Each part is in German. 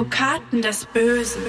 Advokaten des Bösen.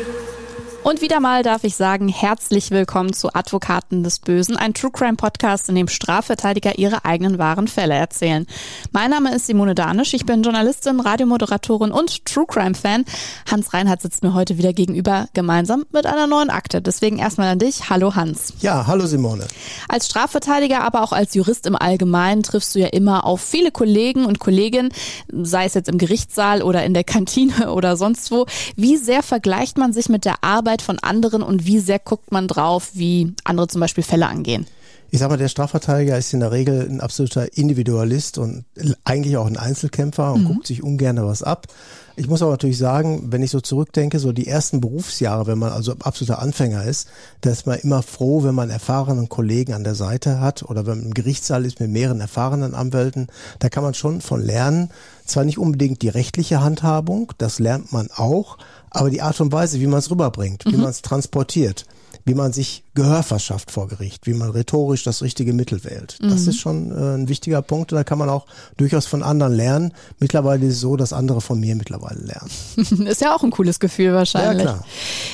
Und wieder mal darf ich sagen, herzlich willkommen zu Advokaten des Bösen, ein True Crime Podcast, in dem Strafverteidiger ihre eigenen wahren Fälle erzählen. Mein Name ist Simone Danisch, ich bin Journalistin, Radiomoderatorin und True Crime Fan. Hans Reinhardt sitzt mir heute wieder gegenüber, gemeinsam mit einer neuen Akte. Deswegen erstmal an dich. Hallo Hans. Ja, hallo Simone. Als Strafverteidiger, aber auch als Jurist im Allgemeinen triffst du ja immer auf viele Kollegen und Kolleginnen, sei es jetzt im Gerichtssaal oder in der Kantine oder sonst wo. Wie sehr vergleicht man sich mit der Arbeit Arbeit von anderen und wie sehr guckt man drauf, wie andere zum Beispiel Fälle angehen? Ich sag mal, der Strafverteidiger ist in der Regel ein absoluter Individualist und eigentlich auch ein Einzelkämpfer und mhm. guckt sich ungern was ab. Ich muss aber natürlich sagen, wenn ich so zurückdenke, so die ersten Berufsjahre, wenn man also absoluter Anfänger ist, da ist man immer froh, wenn man erfahrenen Kollegen an der Seite hat oder wenn man im Gerichtssaal ist mit mehreren erfahrenen Anwälten. Da kann man schon von lernen. Zwar nicht unbedingt die rechtliche Handhabung, das lernt man auch, aber die Art und Weise, wie man es rüberbringt, mhm. wie man es transportiert, wie man sich Gehör verschafft vor Gericht, wie man rhetorisch das richtige Mittel wählt. Das mhm. ist schon äh, ein wichtiger Punkt und da kann man auch durchaus von anderen lernen. Mittlerweile ist es so, dass andere von mir mittlerweile lernen. ist ja auch ein cooles Gefühl wahrscheinlich. Ja, klar.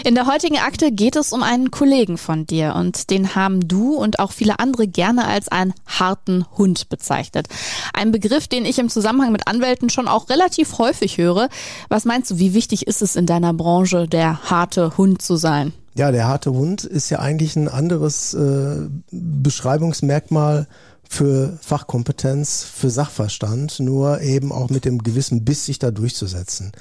In der heutigen Akte geht es um einen Kollegen von dir und den haben du und auch viele andere gerne als einen harten Hund bezeichnet. Ein Begriff, den ich im Zusammenhang mit Anwälten schon auch relativ häufig höre. Was meinst du, wie wichtig ist es in deiner Branche, der harte Hund zu sein? Ja, der harte Hund ist ja eigentlich ein anderes äh, Beschreibungsmerkmal für Fachkompetenz, für Sachverstand, nur eben auch mit dem gewissen Biss sich da durchzusetzen.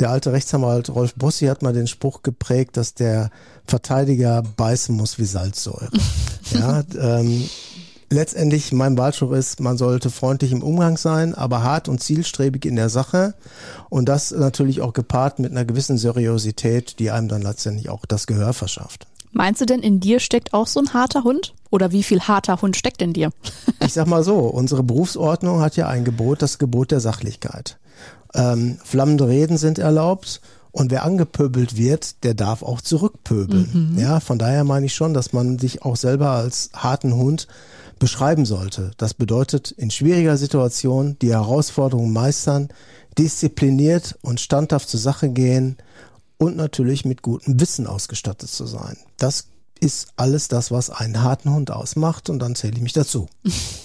Der alte Rechtsanwalt Rolf Bossi hat mal den Spruch geprägt, dass der Verteidiger beißen muss wie Salzsäure. ja, ähm, letztendlich mein Wahlspruch ist, man sollte freundlich im Umgang sein, aber hart und zielstrebig in der Sache und das natürlich auch gepaart mit einer gewissen Seriosität, die einem dann letztendlich auch das Gehör verschafft. Meinst du denn, in dir steckt auch so ein harter Hund? Oder wie viel harter Hund steckt in dir? ich sag mal so, unsere Berufsordnung hat ja ein Gebot, das Gebot der Sachlichkeit. Ähm, flammende Reden sind erlaubt und wer angepöbelt wird, der darf auch zurückpöbeln. Mhm. Ja, von daher meine ich schon, dass man sich auch selber als harten Hund beschreiben sollte. Das bedeutet, in schwieriger Situation die Herausforderungen meistern, diszipliniert und standhaft zur Sache gehen und natürlich mit gutem Wissen ausgestattet zu sein. Das ist alles das, was einen harten Hund ausmacht und dann zähle ich mich dazu.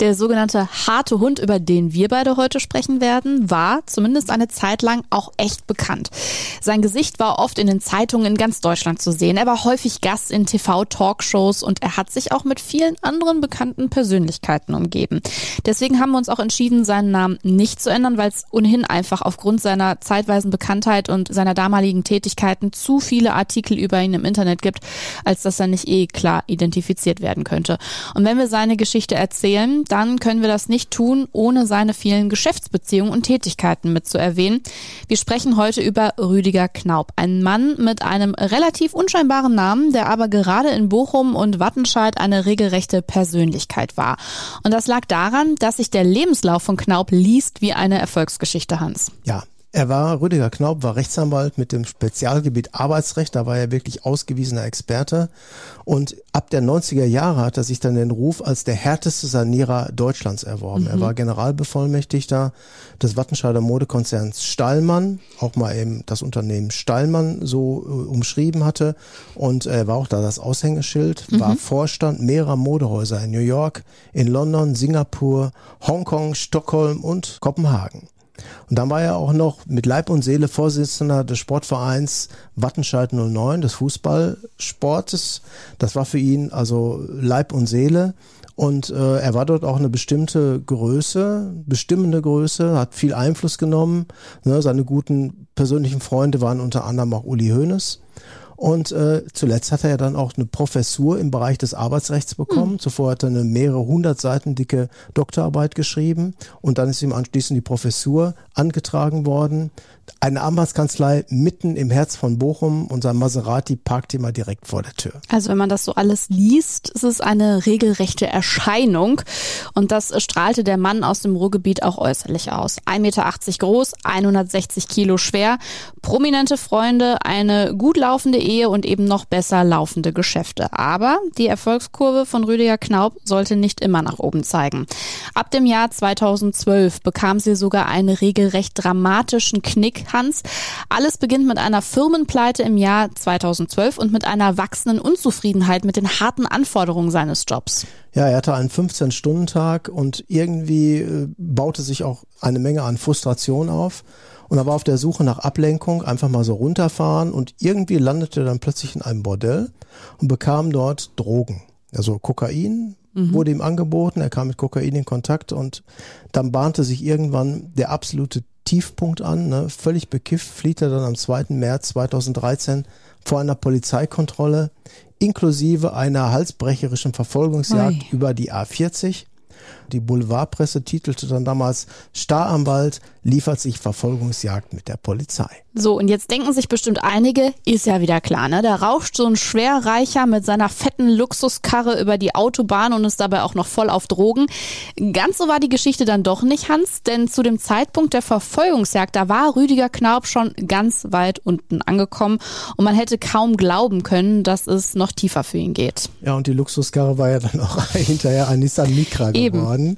Der sogenannte harte Hund, über den wir beide heute sprechen werden, war zumindest eine Zeit lang auch echt bekannt. Sein Gesicht war oft in den Zeitungen in ganz Deutschland zu sehen. Er war häufig Gast in TV-Talkshows und er hat sich auch mit vielen anderen bekannten Persönlichkeiten umgeben. Deswegen haben wir uns auch entschieden, seinen Namen nicht zu ändern, weil es ohnehin einfach aufgrund seiner zeitweisen Bekanntheit und seiner damaligen Tätigkeiten zu viele Artikel über ihn im Internet gibt, als dass er nicht eh klar identifiziert werden könnte. Und wenn wir seine Geschichte erzählen, dann können wir das nicht tun, ohne seine vielen Geschäftsbeziehungen und Tätigkeiten mitzuerwähnen. Wir sprechen heute über Rüdiger Knaub, ein Mann mit einem relativ unscheinbaren Namen, der aber gerade in Bochum und Wattenscheid eine regelrechte Persönlichkeit war. Und das lag daran, dass sich der Lebenslauf von Knaub liest wie eine Erfolgsgeschichte, Hans. Ja, er war, Rüdiger Knaub war Rechtsanwalt mit dem Spezialgebiet Arbeitsrecht, da war er wirklich ausgewiesener Experte. Und ab der 90er Jahre hat er sich dann den Ruf als der härteste Sanierer Deutschlands erworben. Mhm. Er war Generalbevollmächtigter des Wattenscheider Modekonzerns Stallmann, auch mal eben das Unternehmen Stallmann so äh, umschrieben hatte. Und er war auch da das Aushängeschild, mhm. war Vorstand mehrerer Modehäuser in New York, in London, Singapur, Hongkong, Stockholm und Kopenhagen. Und dann war er auch noch mit Leib und Seele Vorsitzender des Sportvereins Wattenscheid 09, des Fußballsportes. Das war für ihn also Leib und Seele. Und äh, er war dort auch eine bestimmte Größe, bestimmende Größe, hat viel Einfluss genommen. Ne, seine guten persönlichen Freunde waren unter anderem auch Uli Hoeneß. Und äh, zuletzt hat er ja dann auch eine Professur im Bereich des Arbeitsrechts bekommen. Hm. Zuvor hat er eine mehrere hundert Seiten dicke Doktorarbeit geschrieben und dann ist ihm anschließend die Professur angetragen worden eine Anwaltskanzlei mitten im Herz von Bochum. Unser Maserati parkt immer direkt vor der Tür. Also wenn man das so alles liest, ist es eine regelrechte Erscheinung. Und das strahlte der Mann aus dem Ruhrgebiet auch äußerlich aus. 1,80 Meter groß, 160 Kilo schwer, prominente Freunde, eine gut laufende Ehe und eben noch besser laufende Geschäfte. Aber die Erfolgskurve von Rüdiger Knaub sollte nicht immer nach oben zeigen. Ab dem Jahr 2012 bekam sie sogar einen regelrecht dramatischen Knick Weg, Hans. Alles beginnt mit einer Firmenpleite im Jahr 2012 und mit einer wachsenden Unzufriedenheit mit den harten Anforderungen seines Jobs. Ja, er hatte einen 15-Stunden-Tag und irgendwie äh, baute sich auch eine Menge an Frustration auf. Und er war auf der Suche nach Ablenkung, einfach mal so runterfahren und irgendwie landete er dann plötzlich in einem Bordell und bekam dort Drogen. Also Kokain mhm. wurde ihm angeboten, er kam mit Kokain in Kontakt und dann bahnte sich irgendwann der absolute Tiefpunkt an. Ne? Völlig bekifft flieht er dann am 2. März 2013 vor einer Polizeikontrolle inklusive einer halsbrecherischen Verfolgungsjagd Oi. über die A40. Die Boulevardpresse titelte dann damals Staranwalt liefert sich Verfolgungsjagd mit der Polizei. So, und jetzt denken sich bestimmt einige, ist ja wieder klar, ne? Da rauscht so ein Schwerreicher mit seiner fetten Luxuskarre über die Autobahn und ist dabei auch noch voll auf Drogen. Ganz so war die Geschichte dann doch nicht, Hans, denn zu dem Zeitpunkt der Verfolgungsjagd, da war Rüdiger Knaub schon ganz weit unten angekommen und man hätte kaum glauben können, dass es noch tiefer für ihn geht. Ja, und die Luxuskarre war ja dann auch hinterher ein Nissan Micra geworden.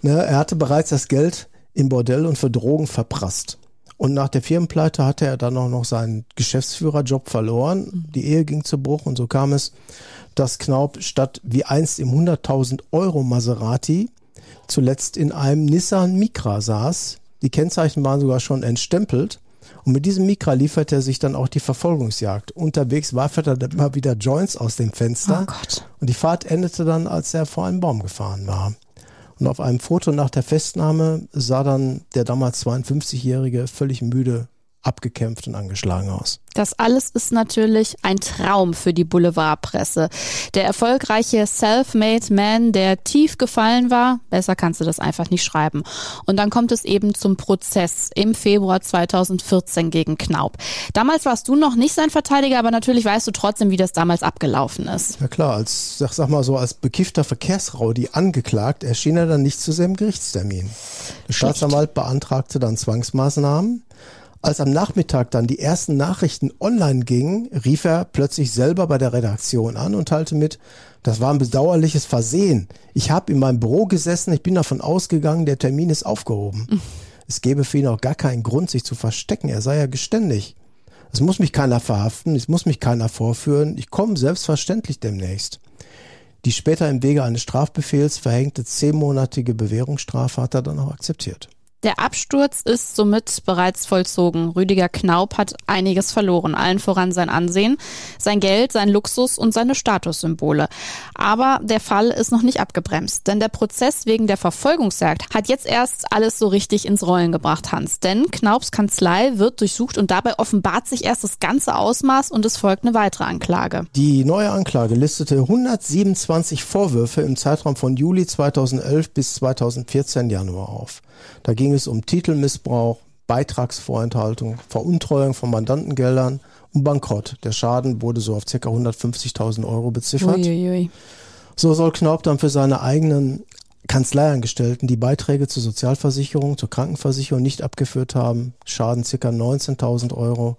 Ne, er hatte bereits das Geld im Bordell und für Drogen verprasst. Und nach der Firmenpleite hatte er dann auch noch seinen Geschäftsführerjob verloren. Die Ehe ging zu Bruch und so kam es, dass Knaub statt wie einst im 100.000 Euro Maserati zuletzt in einem Nissan Micra saß. Die Kennzeichen waren sogar schon entstempelt. Und mit diesem Micra lieferte er sich dann auch die Verfolgungsjagd. Unterwegs warf er dann immer wieder Joints aus dem Fenster. Oh Gott. Und die Fahrt endete dann, als er vor einen Baum gefahren war. Und auf einem Foto nach der Festnahme sah dann der damals 52-Jährige völlig müde abgekämpft und angeschlagen aus. Das alles ist natürlich ein Traum für die Boulevardpresse. Der erfolgreiche Self-Made Man, der tief gefallen war, besser kannst du das einfach nicht schreiben. Und dann kommt es eben zum Prozess im Februar 2014 gegen Knaub. Damals warst du noch nicht sein Verteidiger, aber natürlich weißt du trotzdem, wie das damals abgelaufen ist. Ja klar, als, sag, sag mal so, als bekiffter Verkehrsraudi angeklagt, erschien er dann nicht zu seinem Gerichtstermin. Der Staatsanwalt beantragte dann Zwangsmaßnahmen. Als am Nachmittag dann die ersten Nachrichten online gingen, rief er plötzlich selber bei der Redaktion an und teilte mit, das war ein bedauerliches Versehen. Ich habe in meinem Büro gesessen, ich bin davon ausgegangen, der Termin ist aufgehoben. Mhm. Es gäbe für ihn auch gar keinen Grund, sich zu verstecken. Er sei ja geständig. Es muss mich keiner verhaften, es muss mich keiner vorführen. Ich komme selbstverständlich demnächst. Die später im Wege eines Strafbefehls verhängte zehnmonatige Bewährungsstrafe hat er dann auch akzeptiert. Der Absturz ist somit bereits vollzogen. Rüdiger Knaub hat einiges verloren, allen voran sein Ansehen, sein Geld, sein Luxus und seine Statussymbole. Aber der Fall ist noch nicht abgebremst, denn der Prozess wegen der Verfolgungsjagd hat jetzt erst alles so richtig ins Rollen gebracht, Hans. Denn Knaubs Kanzlei wird durchsucht und dabei offenbart sich erst das ganze Ausmaß und es folgt eine weitere Anklage. Die neue Anklage listete 127 Vorwürfe im Zeitraum von Juli 2011 bis 2014 Januar auf. Da ging es um Titelmissbrauch, Beitragsvorenthaltung, Veruntreuung von Mandantengeldern und Bankrott. Der Schaden wurde so auf ca. 150.000 Euro beziffert. Uiuiui. So soll Knaub dann für seine eigenen Kanzleiangestellten die Beiträge zur Sozialversicherung, zur Krankenversicherung nicht abgeführt haben. Schaden ca. 19.000 Euro.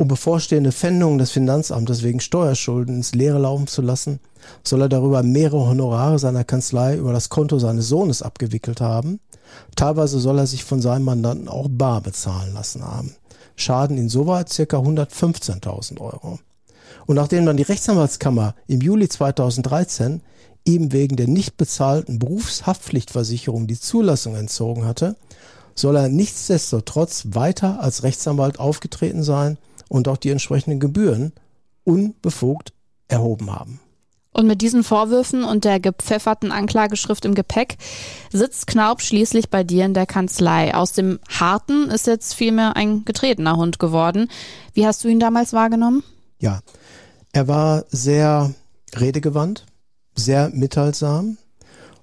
Um bevorstehende Pfändungen des Finanzamtes wegen Steuerschulden ins Leere laufen zu lassen, soll er darüber mehrere Honorare seiner Kanzlei über das Konto seines Sohnes abgewickelt haben. Teilweise soll er sich von seinem Mandanten auch bar bezahlen lassen haben. Schaden insoweit ca. 115.000 Euro. Und nachdem dann die Rechtsanwaltskammer im Juli 2013 ihm wegen der nicht bezahlten Berufshaftpflichtversicherung die Zulassung entzogen hatte, soll er nichtsdestotrotz weiter als Rechtsanwalt aufgetreten sein und auch die entsprechenden Gebühren unbefugt erhoben haben. Und mit diesen Vorwürfen und der gepfefferten Anklageschrift im Gepäck sitzt Knaub schließlich bei dir in der Kanzlei. Aus dem Harten ist jetzt vielmehr ein getretener Hund geworden. Wie hast du ihn damals wahrgenommen? Ja, er war sehr redegewandt, sehr mitteilsam,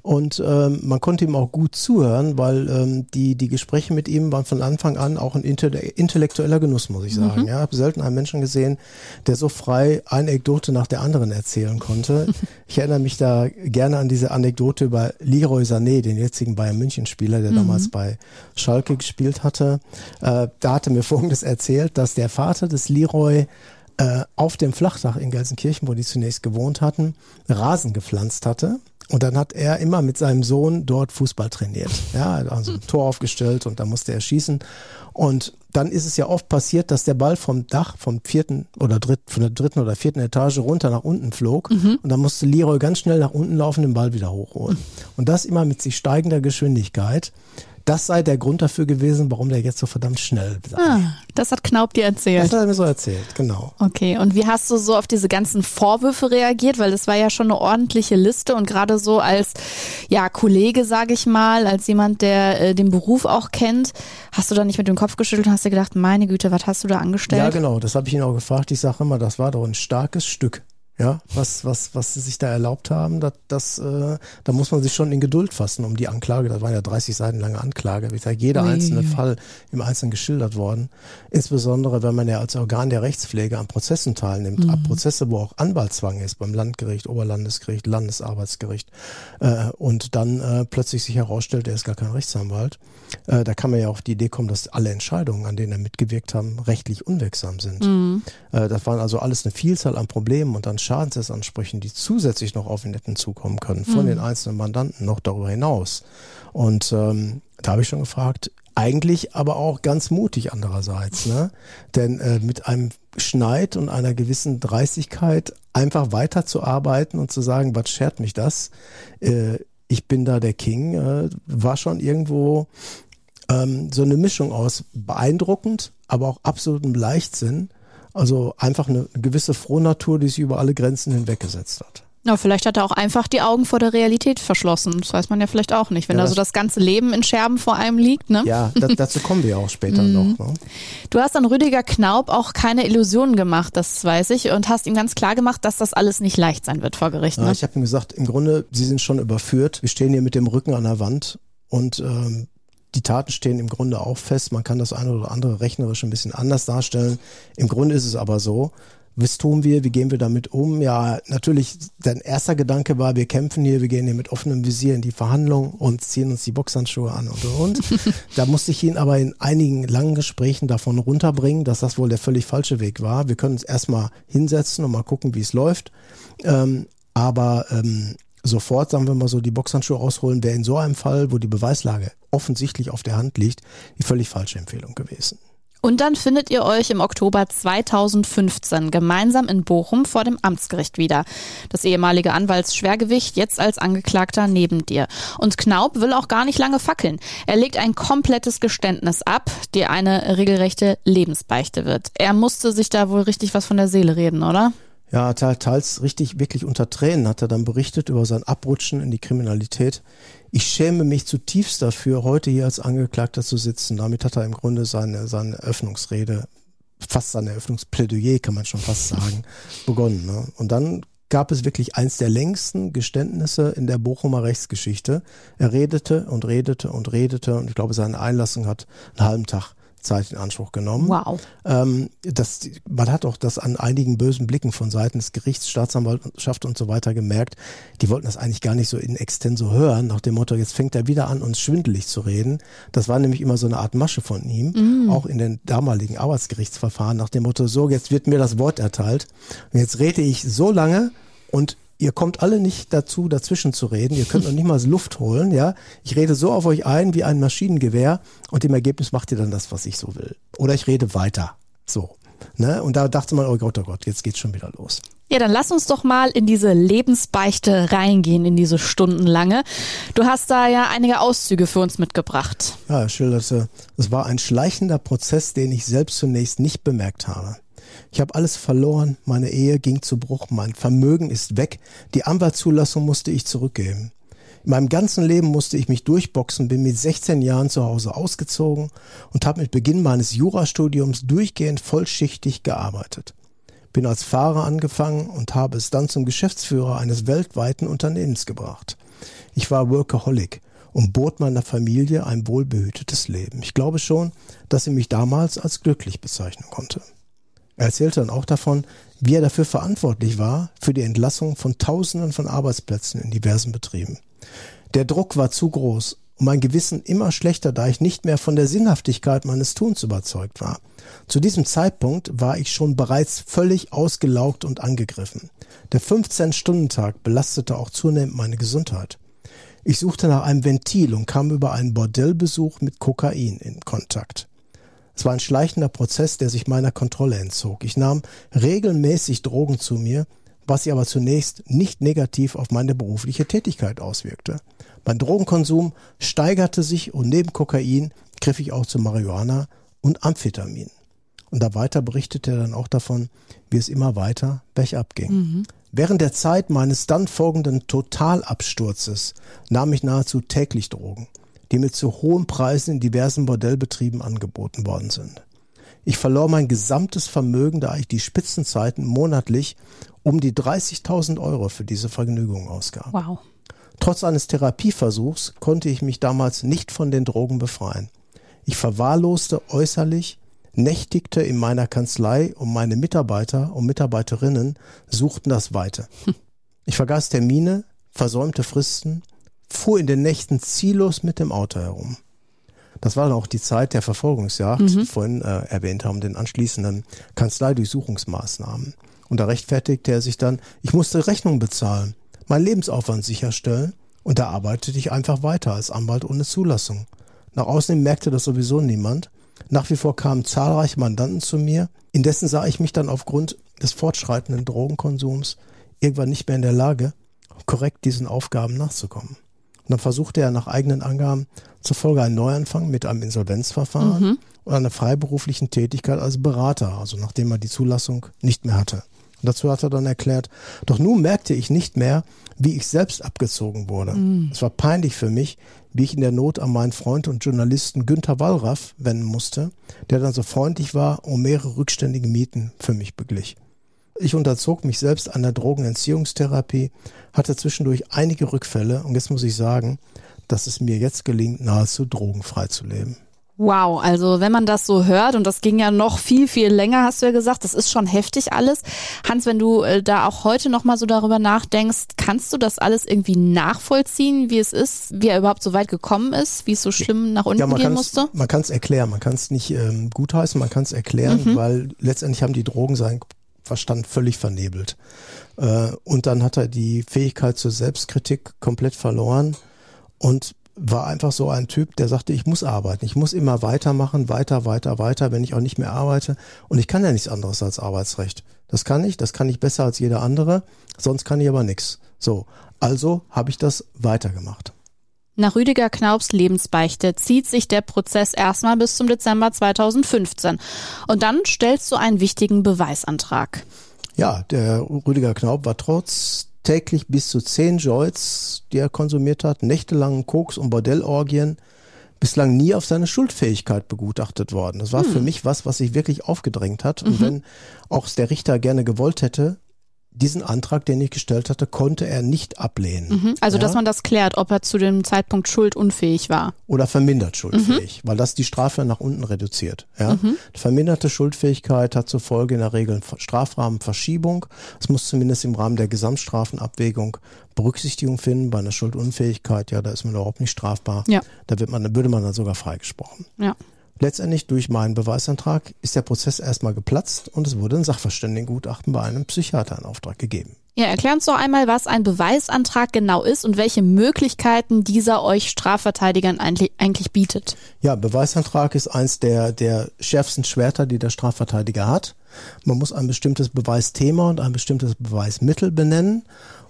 und ähm, man konnte ihm auch gut zuhören, weil ähm, die, die Gespräche mit ihm waren von Anfang an auch ein intellektueller Genuss, muss ich sagen. Mhm. Ja, ich habe selten einen Menschen gesehen, der so frei eine Anekdote nach der anderen erzählen konnte. ich erinnere mich da gerne an diese Anekdote über Leroy Sané, den jetzigen Bayern München Spieler, der mhm. damals bei Schalke gespielt hatte. Äh, da hatte mir Folgendes erzählt, dass der Vater des Leroy äh, auf dem Flachdach in Gelsenkirchen, wo die zunächst gewohnt hatten, Rasen gepflanzt hatte Und dann hat er immer mit seinem Sohn dort Fußball trainiert. Ja, also ein Tor aufgestellt und da musste er schießen. Und dann ist es ja oft passiert, dass der Ball vom Dach, vom vierten oder dritten, von der dritten oder vierten Etage runter nach unten flog. Mhm. Und dann musste Leroy ganz schnell nach unten laufen, den Ball wieder hochholen. Und das immer mit sich steigender Geschwindigkeit das sei der Grund dafür gewesen, warum der jetzt so verdammt schnell sei. Ah, das hat Knaub dir erzählt. Das hat er mir so erzählt, genau. Okay, und wie hast du so auf diese ganzen Vorwürfe reagiert? Weil das war ja schon eine ordentliche Liste und gerade so als ja, Kollege, sage ich mal, als jemand, der äh, den Beruf auch kennt, hast du da nicht mit dem Kopf geschüttelt und hast dir gedacht, meine Güte, was hast du da angestellt? Ja, genau, das habe ich ihn auch gefragt. Ich sage immer, das war doch ein starkes Stück. Ja, was, was, was sie sich da erlaubt haben, das, das, äh, da muss man sich schon in Geduld fassen um die Anklage. Das waren ja 30 Seiten lange Anklage. Wie gesagt, jeder Ui. einzelne Fall im Einzelnen geschildert worden. Insbesondere, wenn man ja als Organ der Rechtspflege an Prozessen teilnimmt. Mhm. Ab Prozesse, wo auch Anwaltszwang ist, beim Landgericht, Oberlandesgericht, Landesarbeitsgericht. Äh, und dann äh, plötzlich sich herausstellt, er ist gar kein Rechtsanwalt. Äh, da kann man ja auf die Idee kommen, dass alle Entscheidungen, an denen er mitgewirkt haben, rechtlich unwirksam sind. Mhm. Äh, das waren also alles eine Vielzahl an Problemen und dann Schadensersatzansprüchen, die zusätzlich noch auf den Netten zukommen können, von mhm. den einzelnen Mandanten noch darüber hinaus. Und ähm, da habe ich schon gefragt, eigentlich aber auch ganz mutig andererseits, ne? Denn äh, mit einem Schneid und einer gewissen Dreistigkeit einfach weiterzuarbeiten und zu sagen, was schert mich das? Äh, ich bin da der King, äh, war schon irgendwo ähm, so eine Mischung aus beeindruckend, aber auch absolutem Leichtsinn also einfach eine gewisse Frohnatur, die sich über alle Grenzen hinweggesetzt hat. Ja, vielleicht hat er auch einfach die Augen vor der Realität verschlossen. Das weiß man ja vielleicht auch nicht, wenn ja, da so das ganze Leben in Scherben vor einem liegt. Ne? Ja, da, dazu kommen wir auch später mhm. noch. Ne? Du hast an Rüdiger Knaub auch keine Illusionen gemacht, das weiß ich, und hast ihm ganz klar gemacht, dass das alles nicht leicht sein wird vor Gericht. Ne? Ja, ich habe ihm gesagt, im Grunde, Sie sind schon überführt. Wir stehen hier mit dem Rücken an der Wand und ähm, die Taten stehen im Grunde auch fest. Man kann das eine oder andere rechnerisch ein bisschen anders darstellen. Im Grunde ist es aber so. Was tun wir? Wie gehen wir damit um? Ja, natürlich, dein erster Gedanke war, wir kämpfen hier, wir gehen hier mit offenem Visier in die Verhandlung und ziehen uns die Boxhandschuhe an und und. da musste ich ihn aber in einigen langen Gesprächen davon runterbringen, dass das wohl der völlig falsche Weg war. Wir können uns erstmal hinsetzen und mal gucken, wie es läuft. Ähm, aber ähm, sofort, sagen wir mal so, die Boxhandschuhe ausholen, wäre in so einem Fall, wo die Beweislage offensichtlich auf der Hand liegt, die völlig falsche Empfehlung gewesen. Und dann findet ihr euch im Oktober 2015 gemeinsam in Bochum vor dem Amtsgericht wieder. Das ehemalige Anwaltsschwergewicht jetzt als Angeklagter neben dir. Und Knaub will auch gar nicht lange fackeln. Er legt ein komplettes Geständnis ab, die eine regelrechte Lebensbeichte wird. Er musste sich da wohl richtig was von der Seele reden, oder? Ja, teils richtig, wirklich unter Tränen hat er dann berichtet über sein Abrutschen in die Kriminalität. Ich schäme mich zutiefst dafür, heute hier als Angeklagter zu sitzen. Damit hat er im Grunde seine, seine Öffnungsrede, fast sein Eröffnungsplädoyer, kann man schon fast sagen, begonnen. Ne? Und dann gab es wirklich eins der längsten Geständnisse in der Bochumer Rechtsgeschichte. Er redete und redete und redete und ich glaube, seine Einlassung hat einen halben Tag Zeit in Anspruch genommen. Wow. Ähm, das, man hat auch das an einigen bösen Blicken von Seiten des Gerichts, Staatsanwaltschaft und so weiter gemerkt. Die wollten das eigentlich gar nicht so in extenso hören, nach dem Motto, jetzt fängt er wieder an, uns schwindelig zu reden. Das war nämlich immer so eine Art Masche von ihm, mm. auch in den damaligen Arbeitsgerichtsverfahren, nach dem Motto, so, jetzt wird mir das Wort erteilt. Und jetzt rede ich so lange und ihr kommt alle nicht dazu, dazwischen zu reden. Ihr könnt noch nicht mal Luft holen, ja. Ich rede so auf euch ein wie ein Maschinengewehr und im Ergebnis macht ihr dann das, was ich so will. Oder ich rede weiter. So. Ne? Und da dachte man, oh Gott, oh Gott, jetzt geht's schon wieder los. Ja, dann lass uns doch mal in diese Lebensbeichte reingehen, in diese stundenlange. Du hast da ja einige Auszüge für uns mitgebracht. Ja, er schilderte, es war ein schleichender Prozess, den ich selbst zunächst nicht bemerkt habe. Ich habe alles verloren, meine Ehe ging zu Bruch, mein Vermögen ist weg, die Anwaltszulassung musste ich zurückgeben. In meinem ganzen Leben musste ich mich durchboxen, bin mit 16 Jahren zu Hause ausgezogen und habe mit Beginn meines Jurastudiums durchgehend vollschichtig gearbeitet. Bin als Fahrer angefangen und habe es dann zum Geschäftsführer eines weltweiten Unternehmens gebracht. Ich war Workaholic und bot meiner Familie ein wohlbehütetes Leben. Ich glaube schon, dass sie mich damals als glücklich bezeichnen konnte. Er erzählte dann auch davon, wie er dafür verantwortlich war für die Entlassung von Tausenden von Arbeitsplätzen in diversen Betrieben. Der Druck war zu groß und mein Gewissen immer schlechter, da ich nicht mehr von der Sinnhaftigkeit meines Tuns überzeugt war. Zu diesem Zeitpunkt war ich schon bereits völlig ausgelaugt und angegriffen. Der 15-Stunden-Tag belastete auch zunehmend meine Gesundheit. Ich suchte nach einem Ventil und kam über einen Bordellbesuch mit Kokain in Kontakt. Es war ein schleichender Prozess, der sich meiner Kontrolle entzog. Ich nahm regelmäßig Drogen zu mir, was sich aber zunächst nicht negativ auf meine berufliche Tätigkeit auswirkte. Mein Drogenkonsum steigerte sich und neben Kokain griff ich auch zu Marihuana und Amphetamin. Und da weiter berichtete er dann auch davon, wie es immer weiter bergab ging. Mhm. Während der Zeit meines dann folgenden Totalabsturzes nahm ich nahezu täglich Drogen, die mir zu hohen Preisen in diversen Bordellbetrieben angeboten worden sind. Ich verlor mein gesamtes Vermögen, da ich die Spitzenzeiten monatlich um die 30.000 Euro für diese Vergnügung ausgab. Wow. Trotz eines Therapieversuchs konnte ich mich damals nicht von den Drogen befreien. Ich verwahrloste äußerlich, nächtigte in meiner Kanzlei und meine Mitarbeiter und Mitarbeiterinnen suchten das Weite. Ich vergaß Termine, versäumte Fristen, fuhr in den Nächten ziellos mit dem Auto herum. Das war dann auch die Zeit der Verfolgungsjagd, mhm. die vorhin äh, erwähnt haben, den anschließenden Kanzleidurchsuchungsmaßnahmen. Und da rechtfertigte er sich dann, ich musste Rechnung bezahlen meinen Lebensaufwand sicherstellen und da arbeitete ich einfach weiter als Anwalt ohne Zulassung. Nach außen merkte das sowieso niemand. Nach wie vor kamen zahlreiche Mandanten zu mir. Indessen sah ich mich dann aufgrund des fortschreitenden Drogenkonsums irgendwann nicht mehr in der Lage, korrekt diesen Aufgaben nachzukommen. Und dann versuchte er nach eigenen Angaben zur Folge einen Neuanfang mit einem Insolvenzverfahren mhm. und einer freiberuflichen Tätigkeit als Berater, also nachdem er die Zulassung nicht mehr hatte. Und dazu hat er dann erklärt, doch nun merkte ich nicht mehr, wie ich selbst abgezogen wurde. Mm. Es war peinlich für mich, wie ich in der Not an meinen Freund und Journalisten Günther Wallraff wenden musste, der dann so freundlich war und mehrere rückständige Mieten für mich beglich. Ich unterzog mich selbst einer Drogenentziehungstherapie, hatte zwischendurch einige Rückfälle und jetzt muss ich sagen, dass es mir jetzt gelingt, nahezu drogenfrei zu leben. Wow, also wenn man das so hört, und das ging ja noch viel, viel länger, hast du ja gesagt, das ist schon heftig alles. Hans, wenn du äh, da auch heute nochmal so darüber nachdenkst, kannst du das alles irgendwie nachvollziehen, wie es ist, wie er überhaupt so weit gekommen ist, wie es so schlimm nach unten ja, gehen musste? Man kann es erklären, man kann es nicht ähm, gutheißen, man kann es erklären, mhm. weil letztendlich haben die Drogen seinen Verstand völlig vernebelt. Äh, und dann hat er die Fähigkeit zur Selbstkritik komplett verloren und war einfach so ein Typ, der sagte, ich muss arbeiten, ich muss immer weitermachen, weiter, weiter, weiter, wenn ich auch nicht mehr arbeite. Und ich kann ja nichts anderes als Arbeitsrecht. Das kann ich, das kann ich besser als jeder andere, sonst kann ich aber nichts. So, also habe ich das weitergemacht. Nach Rüdiger Knaups Lebensbeichte zieht sich der Prozess erstmal bis zum Dezember 2015. Und dann stellst du einen wichtigen Beweisantrag. Ja, der Rüdiger Knaup war trotz täglich bis zu zehn Joints, die er konsumiert hat, nächtelangen Koks und Bordellorgien, bislang nie auf seine Schuldfähigkeit begutachtet worden. Das war hm. für mich was, was sich wirklich aufgedrängt hat. Und mhm. wenn auch der Richter gerne gewollt hätte, diesen Antrag, den ich gestellt hatte, konnte er nicht ablehnen. Mhm. Also, ja? dass man das klärt, ob er zu dem Zeitpunkt schuldunfähig war. Oder vermindert schuldfähig, mhm. weil das die Strafe nach unten reduziert. Ja? Mhm. Verminderte Schuldfähigkeit hat zur Folge in der Regel Strafrahmenverschiebung. Es muss zumindest im Rahmen der Gesamtstrafenabwägung Berücksichtigung finden. Bei einer Schuldunfähigkeit, ja, da ist man überhaupt nicht strafbar. Ja. Da wird man, da würde man dann sogar freigesprochen. Ja. Letztendlich durch meinen Beweisantrag ist der Prozess erstmal geplatzt und es wurde ein Sachverständigengutachten bei einem Psychiater in Auftrag gegeben. Ja, erklären uns doch einmal, was ein Beweisantrag genau ist und welche Möglichkeiten dieser euch Strafverteidigern eigentlich bietet. Ja, Beweisantrag ist eins der, der schärfsten Schwerter, die der Strafverteidiger hat. Man muss ein bestimmtes Beweisthema und ein bestimmtes Beweismittel benennen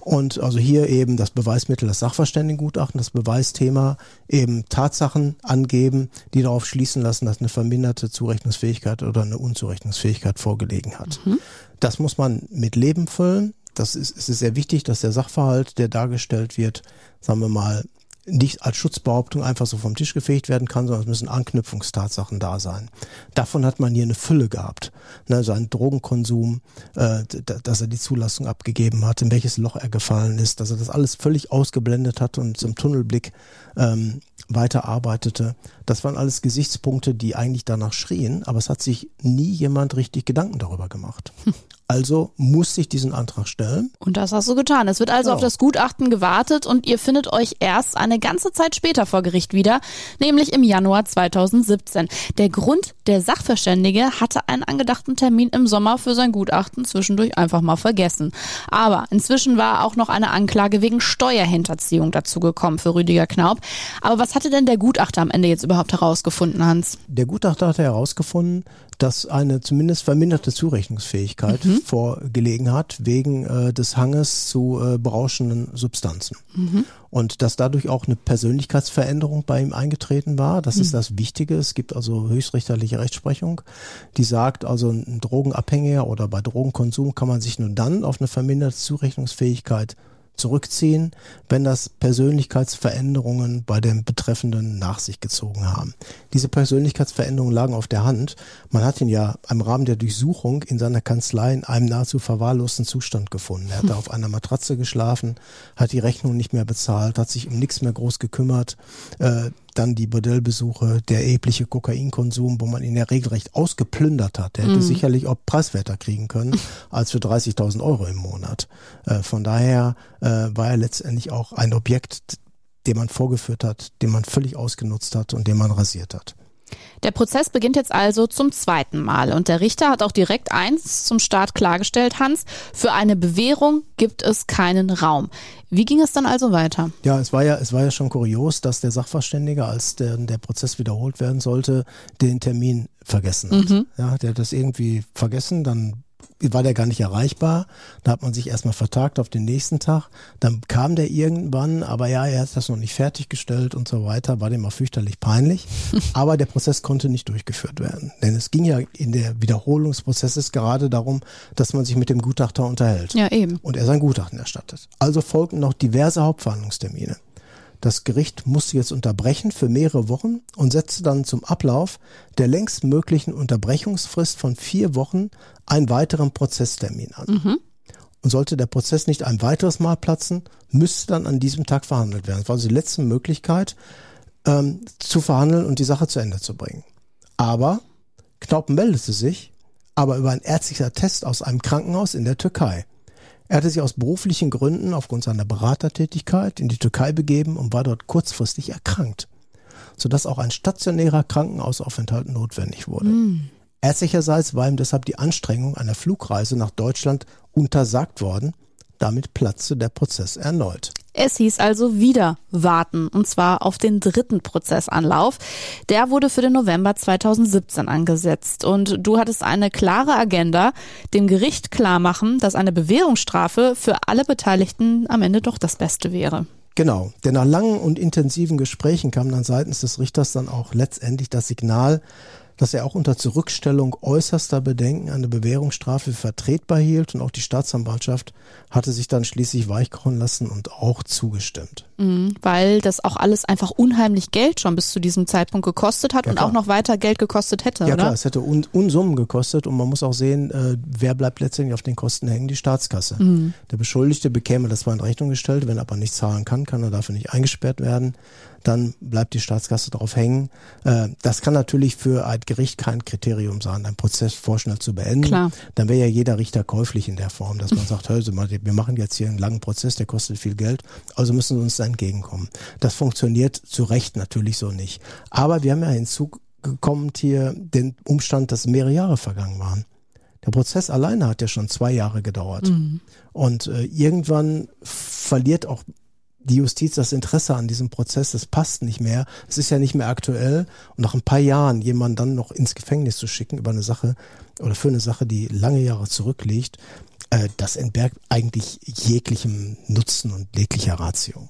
und also hier eben das Beweismittel, das Sachverständigengutachten, das Beweisthema eben Tatsachen angeben, die darauf schließen lassen, dass eine verminderte Zurechnungsfähigkeit oder eine Unzurechnungsfähigkeit vorgelegen hat. Mhm. Das muss man mit Leben füllen. Das ist, es ist sehr wichtig, dass der Sachverhalt, der dargestellt wird, sagen wir mal, nicht als Schutzbehauptung einfach so vom Tisch gefegt werden kann, sondern es müssen Anknüpfungstatsachen da sein. Davon hat man hier eine Fülle gehabt. Ne, sein Drogenkonsum, äh, dass er die Zulassung abgegeben hat, in welches Loch er gefallen ist, dass er das alles völlig ausgeblendet hat und zum Tunnelblick ähm, weiterarbeitete. Das waren alles Gesichtspunkte, die eigentlich danach schrien, aber es hat sich nie jemand richtig Gedanken darüber gemacht. Also musste ich diesen Antrag stellen. Und das hast du getan. Es wird also Genau. auf das Gutachten gewartet und ihr findet euch erst eine ganze Zeit später vor Gericht wieder, nämlich im Januar 2017. Der Grund, der Sachverständige hatte einen angedachten Termin im Sommer für sein Gutachten zwischendurch einfach mal vergessen. Aber inzwischen war auch noch eine Anklage wegen Steuerhinterziehung dazu gekommen für Rüdiger Knaub. Aber was hatte denn der Gutachter am Ende jetzt überhaupt herausgefunden, Hans? Der Gutachter hatte herausgefunden, dass eine zumindest verminderte Zurechnungsfähigkeit vorgelegen hat wegen äh, des Hanges zu äh, berauschenden Substanzen. Und dass dadurch auch eine Persönlichkeitsveränderung bei ihm eingetreten war. Das ist das Wichtige. Es gibt also höchstrichterliche Rechtsprechung, die sagt, also ein Drogenabhängiger oder bei Drogenkonsum kann man sich nur dann auf eine verminderte Zurechnungsfähigkeit zurückziehen, wenn das Persönlichkeitsveränderungen bei dem Betreffenden nach sich gezogen haben. Diese Persönlichkeitsveränderungen lagen auf der Hand. Man hat ihn ja im Rahmen der Durchsuchung in seiner Kanzlei in einem nahezu verwahrlosten Zustand gefunden. Er hatte auf einer Matratze geschlafen, hat die Rechnung nicht mehr bezahlt, hat sich um nichts mehr groß gekümmert. Äh, dann die Bordellbesuche, der erhebliche Kokainkonsum, wo man ihn ja regelrecht ausgeplündert hat. Der hätte sicherlich auch preiswerter kriegen können als für 30.000 Euro im Monat. Äh, von daher äh, war er letztendlich auch ein Objekt, den man vorgeführt hat, den man völlig ausgenutzt hat und den man rasiert hat. Der Prozess beginnt jetzt also zum zweiten Mal und der Richter hat auch direkt eins zum Start klargestellt, Hans, für eine Bewährung gibt es keinen Raum. Wie ging es dann also weiter? Ja, es war ja, es war ja schon kurios, dass der Sachverständige, als der, der Prozess wiederholt werden sollte, den Termin vergessen hat. Ja, der hat das irgendwie vergessen, dann war der gar nicht erreichbar. Da hat man sich erstmal vertagt auf den nächsten Tag. Dann kam der irgendwann, aber ja, er hat das noch nicht fertiggestellt und so weiter, war dem auch fürchterlich peinlich. aber der Prozess konnte nicht durchgeführt werden. Denn es ging ja in der Wiederholung des Prozesses gerade darum, dass man sich mit dem Gutachter unterhält Ja, eben. und er sein Gutachten erstattet. Also folgten noch diverse Hauptverhandlungstermine. Das Gericht musste jetzt unterbrechen für mehrere Wochen und setzte dann zum Ablauf der längst möglichen Unterbrechungsfrist von vier Wochen einen weiteren Prozesstermin an. Und sollte der Prozess nicht ein weiteres Mal platzen, müsste dann an diesem Tag verhandelt werden. Das war also die letzte Möglichkeit, ähm, zu verhandeln und die Sache zu Ende zu bringen. Aber Knaup meldete sich, aber über ein ärztlicher Test aus einem Krankenhaus in der Türkei. Er hatte sich aus beruflichen Gründen aufgrund seiner Beratertätigkeit in die Türkei begeben und war dort kurzfristig erkrankt, sodass auch ein stationärer Krankenhausaufenthalt notwendig wurde. Ärztlicherseits war ihm deshalb die Anstrengung einer Flugreise nach Deutschland untersagt worden. Damit platzte der Prozess erneut. Es hieß also wieder warten, und zwar auf den dritten Prozessanlauf. Der wurde für den November 2017 angesetzt. Und du hattest eine klare Agenda, dem Gericht klarmachen, dass eine Bewährungsstrafe für alle Beteiligten am Ende doch das Beste wäre. Genau, denn nach langen und intensiven Gesprächen kam dann seitens des Richters dann auch letztendlich das Signal, dass er auch unter Zurückstellung äußerster Bedenken eine Bewährungsstrafe vertretbar hielt und auch die Staatsanwaltschaft hatte sich dann schließlich weichkochen lassen und auch zugestimmt. Mhm, weil das auch alles einfach unheimlich Geld schon bis zu diesem Zeitpunkt gekostet hat Ja, und klar. auch noch weiter Geld gekostet hätte, Ja oder? klar, es hätte Un Unsummen gekostet und man muss auch sehen, äh, wer bleibt letztendlich auf den Kosten hängen, die Staatskasse. Der Beschuldigte bekäme das zwar in Rechnung gestellt, wenn er aber nicht zahlen kann, kann er dafür nicht eingesperrt werden. Dann bleibt die Staatskasse drauf hängen. Äh, das kann natürlich für ein Gericht kein Kriterium sein, einen Prozess vorschnell zu beenden. Klar. Dann wäre ja jeder Richter käuflich in der Form, dass man sagt, hör wir machen jetzt hier einen langen Prozess, der kostet viel Geld, also müssen Sie uns da entgegenkommen. Das funktioniert zu Recht natürlich so nicht. Aber wir haben ja hinzugekommen hier den Umstand, dass mehrere Jahre vergangen waren. Der Prozess alleine hat ja schon zwei Jahre gedauert. Und äh, irgendwann verliert auch die Justiz das Interesse an diesem Prozess, das passt nicht mehr, es ist ja nicht mehr aktuell und nach ein paar Jahren jemanden dann noch ins Gefängnis zu schicken über eine Sache oder für eine Sache, die lange Jahre zurückliegt, äh, das entbergt eigentlich jeglichem Nutzen und jeglicher Ratio.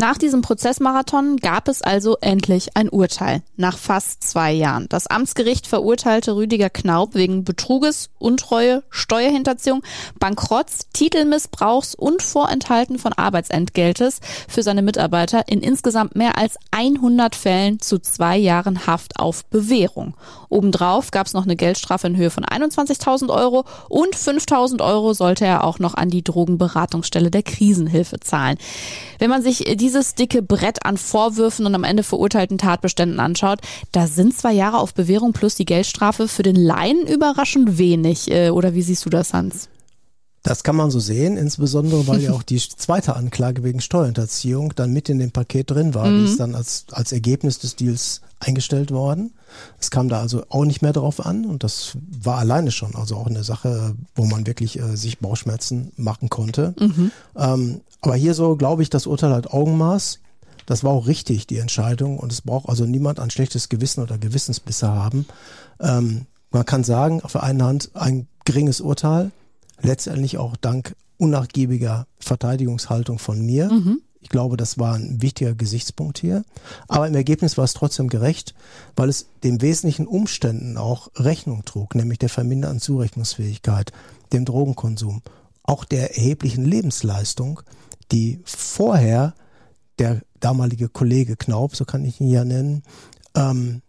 Nach diesem Prozessmarathon gab es also endlich ein Urteil nach fast zwei Jahren. Das Amtsgericht verurteilte Rüdiger Knaub wegen Betruges, Untreue, Steuerhinterziehung, Bankrotts, Titelmissbrauchs und Vorenthalten von Arbeitsentgeltes für seine Mitarbeiter in insgesamt mehr als 100 Fällen zu zwei Jahren Haft auf Bewährung. Obendrauf gab es noch eine Geldstrafe in Höhe von 21.000 Euro und 5.000 Euro sollte er auch noch an die Drogenberatungsstelle der Krisenhilfe zahlen. Wenn man sich diese dieses dicke Brett an Vorwürfen und am Ende verurteilten Tatbeständen anschaut, da sind zwei Jahre auf Bewährung plus die Geldstrafe für den Laien überraschend wenig. Äh, oder wie siehst du das, Hans? Das kann man so sehen, insbesondere weil ja auch die zweite Anklage wegen Steuerhinterziehung dann mit in dem Paket drin war. Mhm. Die ist dann als, als Ergebnis des Deals eingestellt worden. Es kam da also auch nicht mehr drauf an und das war alleine schon, also auch eine Sache, wo man wirklich äh, sich Bauchschmerzen machen konnte. Mhm. Ähm, aber hier so, glaube ich, das Urteil hat Augenmaß. Das war auch richtig, die Entscheidung. Und es braucht also niemand ein schlechtes Gewissen oder Gewissensbisse haben. Ähm, man kann sagen, auf der einen Hand ein geringes Urteil, letztendlich auch dank unnachgiebiger Verteidigungshaltung von mir. Mhm. Ich glaube, das war ein wichtiger Gesichtspunkt hier. Aber im Ergebnis war es trotzdem gerecht, weil es den wesentlichen Umständen auch Rechnung trug, nämlich der verminderten Zurechnungsfähigkeit, dem Drogenkonsum, auch der erheblichen Lebensleistung, die vorher der damalige Kollege Knaub, so kann ich ihn ja nennen, ähm,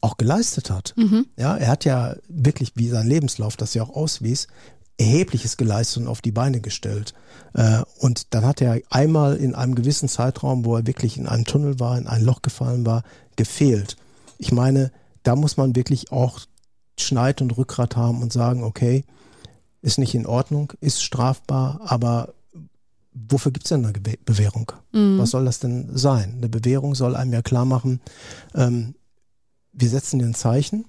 auch geleistet hat. Mhm. Ja, er hat ja wirklich, wie sein Lebenslauf das ja auch auswies, erhebliches geleistet und auf die Beine gestellt. Äh, und dann hat er einmal in einem gewissen Zeitraum, wo er wirklich in einem Tunnel war, in ein Loch gefallen war, gefehlt. Ich meine, da muss man wirklich auch Schneid und Rückgrat haben und sagen, okay, ist nicht in Ordnung, ist strafbar, aber wofür gibt es denn eine Bewährung? Mhm. Was soll das denn sein? Eine Bewährung soll einem ja klar machen, ähm, wir setzen dir ein Zeichen,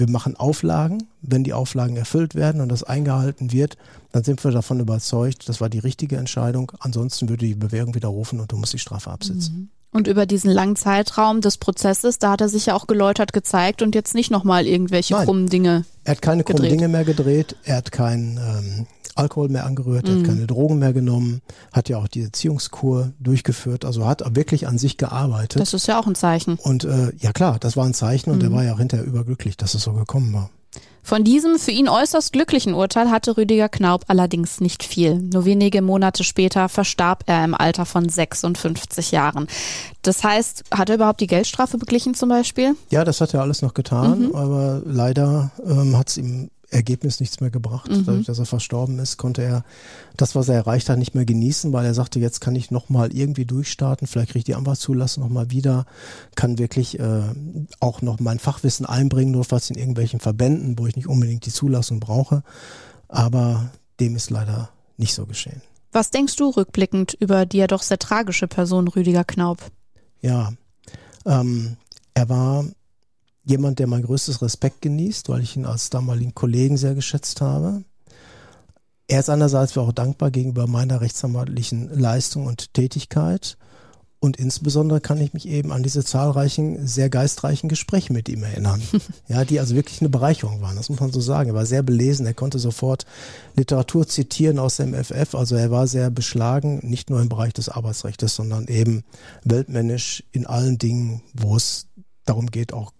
wir machen Auflagen. Wenn die Auflagen erfüllt werden und das eingehalten wird, dann sind wir davon überzeugt, das war die richtige Entscheidung. Ansonsten würde die Bewährung widerrufen und du musst die Strafe absitzen. Mhm. Und über diesen langen Zeitraum des Prozesses, da hat er sich ja auch geläutert gezeigt und jetzt nicht nochmal irgendwelche Nein, krummen Dinge. Er hat keine gedreht. krummen Dinge mehr gedreht, er hat kein ähm, Alkohol mehr angerührt, er hat mhm. keine Drogen mehr genommen, hat ja auch die Erziehungskur durchgeführt, also hat wirklich an sich gearbeitet. Das ist ja auch ein Zeichen. Und äh, ja klar, das war ein Zeichen und mhm. er war ja auch hinterher überglücklich, dass es so gekommen war. Von diesem für ihn äußerst glücklichen Urteil hatte Rüdiger Knaub allerdings nicht viel. Nur wenige Monate später verstarb er im Alter von 56 Jahren. Das heißt, hat er überhaupt die Geldstrafe beglichen zum Beispiel? Ja, das hat er alles noch getan, mhm. aber leider ähm, hat es ihm Ergebnis nichts mehr gebracht. Mhm. Dadurch, dass er verstorben ist, konnte er das, was er erreicht hat, nicht mehr genießen, weil er sagte, jetzt kann ich nochmal irgendwie durchstarten, vielleicht kriege ich die Anwaltszulassung nochmal wieder, kann wirklich äh, auch noch mein Fachwissen einbringen, nur falls in irgendwelchen Verbänden, wo ich nicht unbedingt die Zulassung brauche. Aber dem ist leider nicht so geschehen. Was denkst du rückblickend über die ja doch sehr tragische Person Rüdiger Knaub? Ja, ähm, er war jemand, der mein größtes Respekt genießt, weil ich ihn als damaligen Kollegen sehr geschätzt habe. Er ist einerseits auch dankbar gegenüber meiner rechtsanwaltlichen Leistung und Tätigkeit. Und insbesondere kann ich mich eben an diese zahlreichen, sehr geistreichen Gespräche mit ihm erinnern. Ja, die also wirklich eine Bereicherung waren. Das muss man so sagen. Er war sehr belesen. Er konnte sofort Literatur zitieren aus dem FF. Also er war sehr beschlagen, nicht nur im Bereich des Arbeitsrechts, sondern eben weltmännisch in allen Dingen, wo es darum geht, auch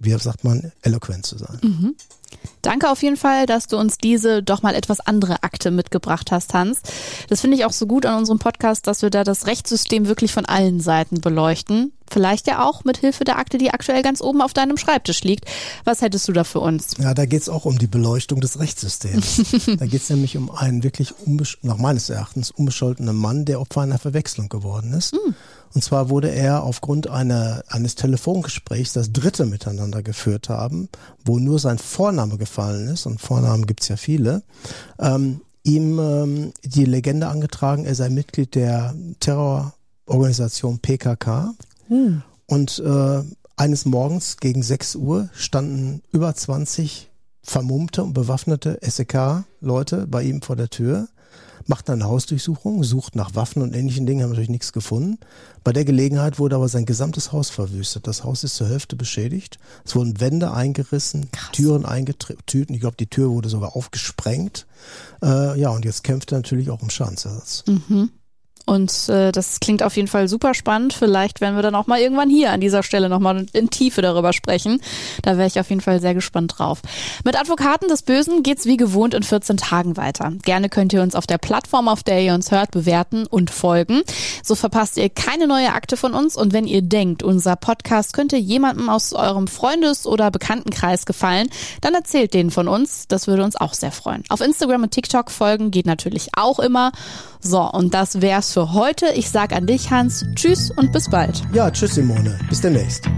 wie sagt man, eloquent zu sein. Mhm. Danke auf jeden Fall, dass du uns diese doch mal etwas andere Akte mitgebracht hast, Hans. Das finde ich auch so gut an unserem Podcast, dass wir da das Rechtssystem wirklich von allen Seiten beleuchten. Vielleicht ja auch mit Hilfe der Akte, die aktuell ganz oben auf deinem Schreibtisch liegt. Was hättest du da für uns? Ja, da geht es auch um die Beleuchtung des Rechtssystems. da geht es nämlich um einen wirklich, nach meines Erachtens, unbescholtenen Mann, der Opfer einer Verwechslung geworden ist. Mhm. Und zwar wurde er aufgrund einer, eines Telefongesprächs, das dritte miteinander geführt haben, wo nur sein Vorname gefallen ist, und Vornamen gibt's ja viele, ähm, ihm ähm, die Legende angetragen, er sei Mitglied der Terrororganisation PKK. Hm. Und äh, eines Morgens gegen 6 Uhr standen über 20 vermummte und bewaffnete SEK-Leute bei ihm vor der Tür macht eine Hausdurchsuchung, sucht nach Waffen und ähnlichen Dingen, haben natürlich nichts gefunden. Bei der Gelegenheit wurde aber sein gesamtes Haus verwüstet. Das Haus ist zur Hälfte beschädigt. Es wurden Wände eingerissen, Krass. Türen eingetütet. Ich glaube, die Tür wurde sogar aufgesprengt. Äh, ja, und jetzt kämpft er natürlich auch um Schadensersatz. Mhm. Und äh, das klingt auf jeden Fall super spannend. Vielleicht werden wir dann auch mal irgendwann hier an dieser Stelle nochmal in Tiefe darüber sprechen. Da wäre ich auf jeden Fall sehr gespannt drauf. Mit Advokaten des Bösen geht's wie gewohnt in 14 Tagen weiter. Gerne könnt ihr uns auf der Plattform, auf der ihr uns hört, bewerten und folgen. So verpasst ihr keine neue Akte von uns. Und wenn ihr denkt, unser Podcast könnte jemandem aus eurem Freundes- oder Bekanntenkreis gefallen, dann erzählt denen von uns. Das würde uns auch sehr freuen. Auf Instagram und TikTok folgen geht natürlich auch immer. So, und das wär's für für heute. Ich sage an dich, Hans, tschüss und bis bald. Ja, tschüss, Simone. Bis demnächst.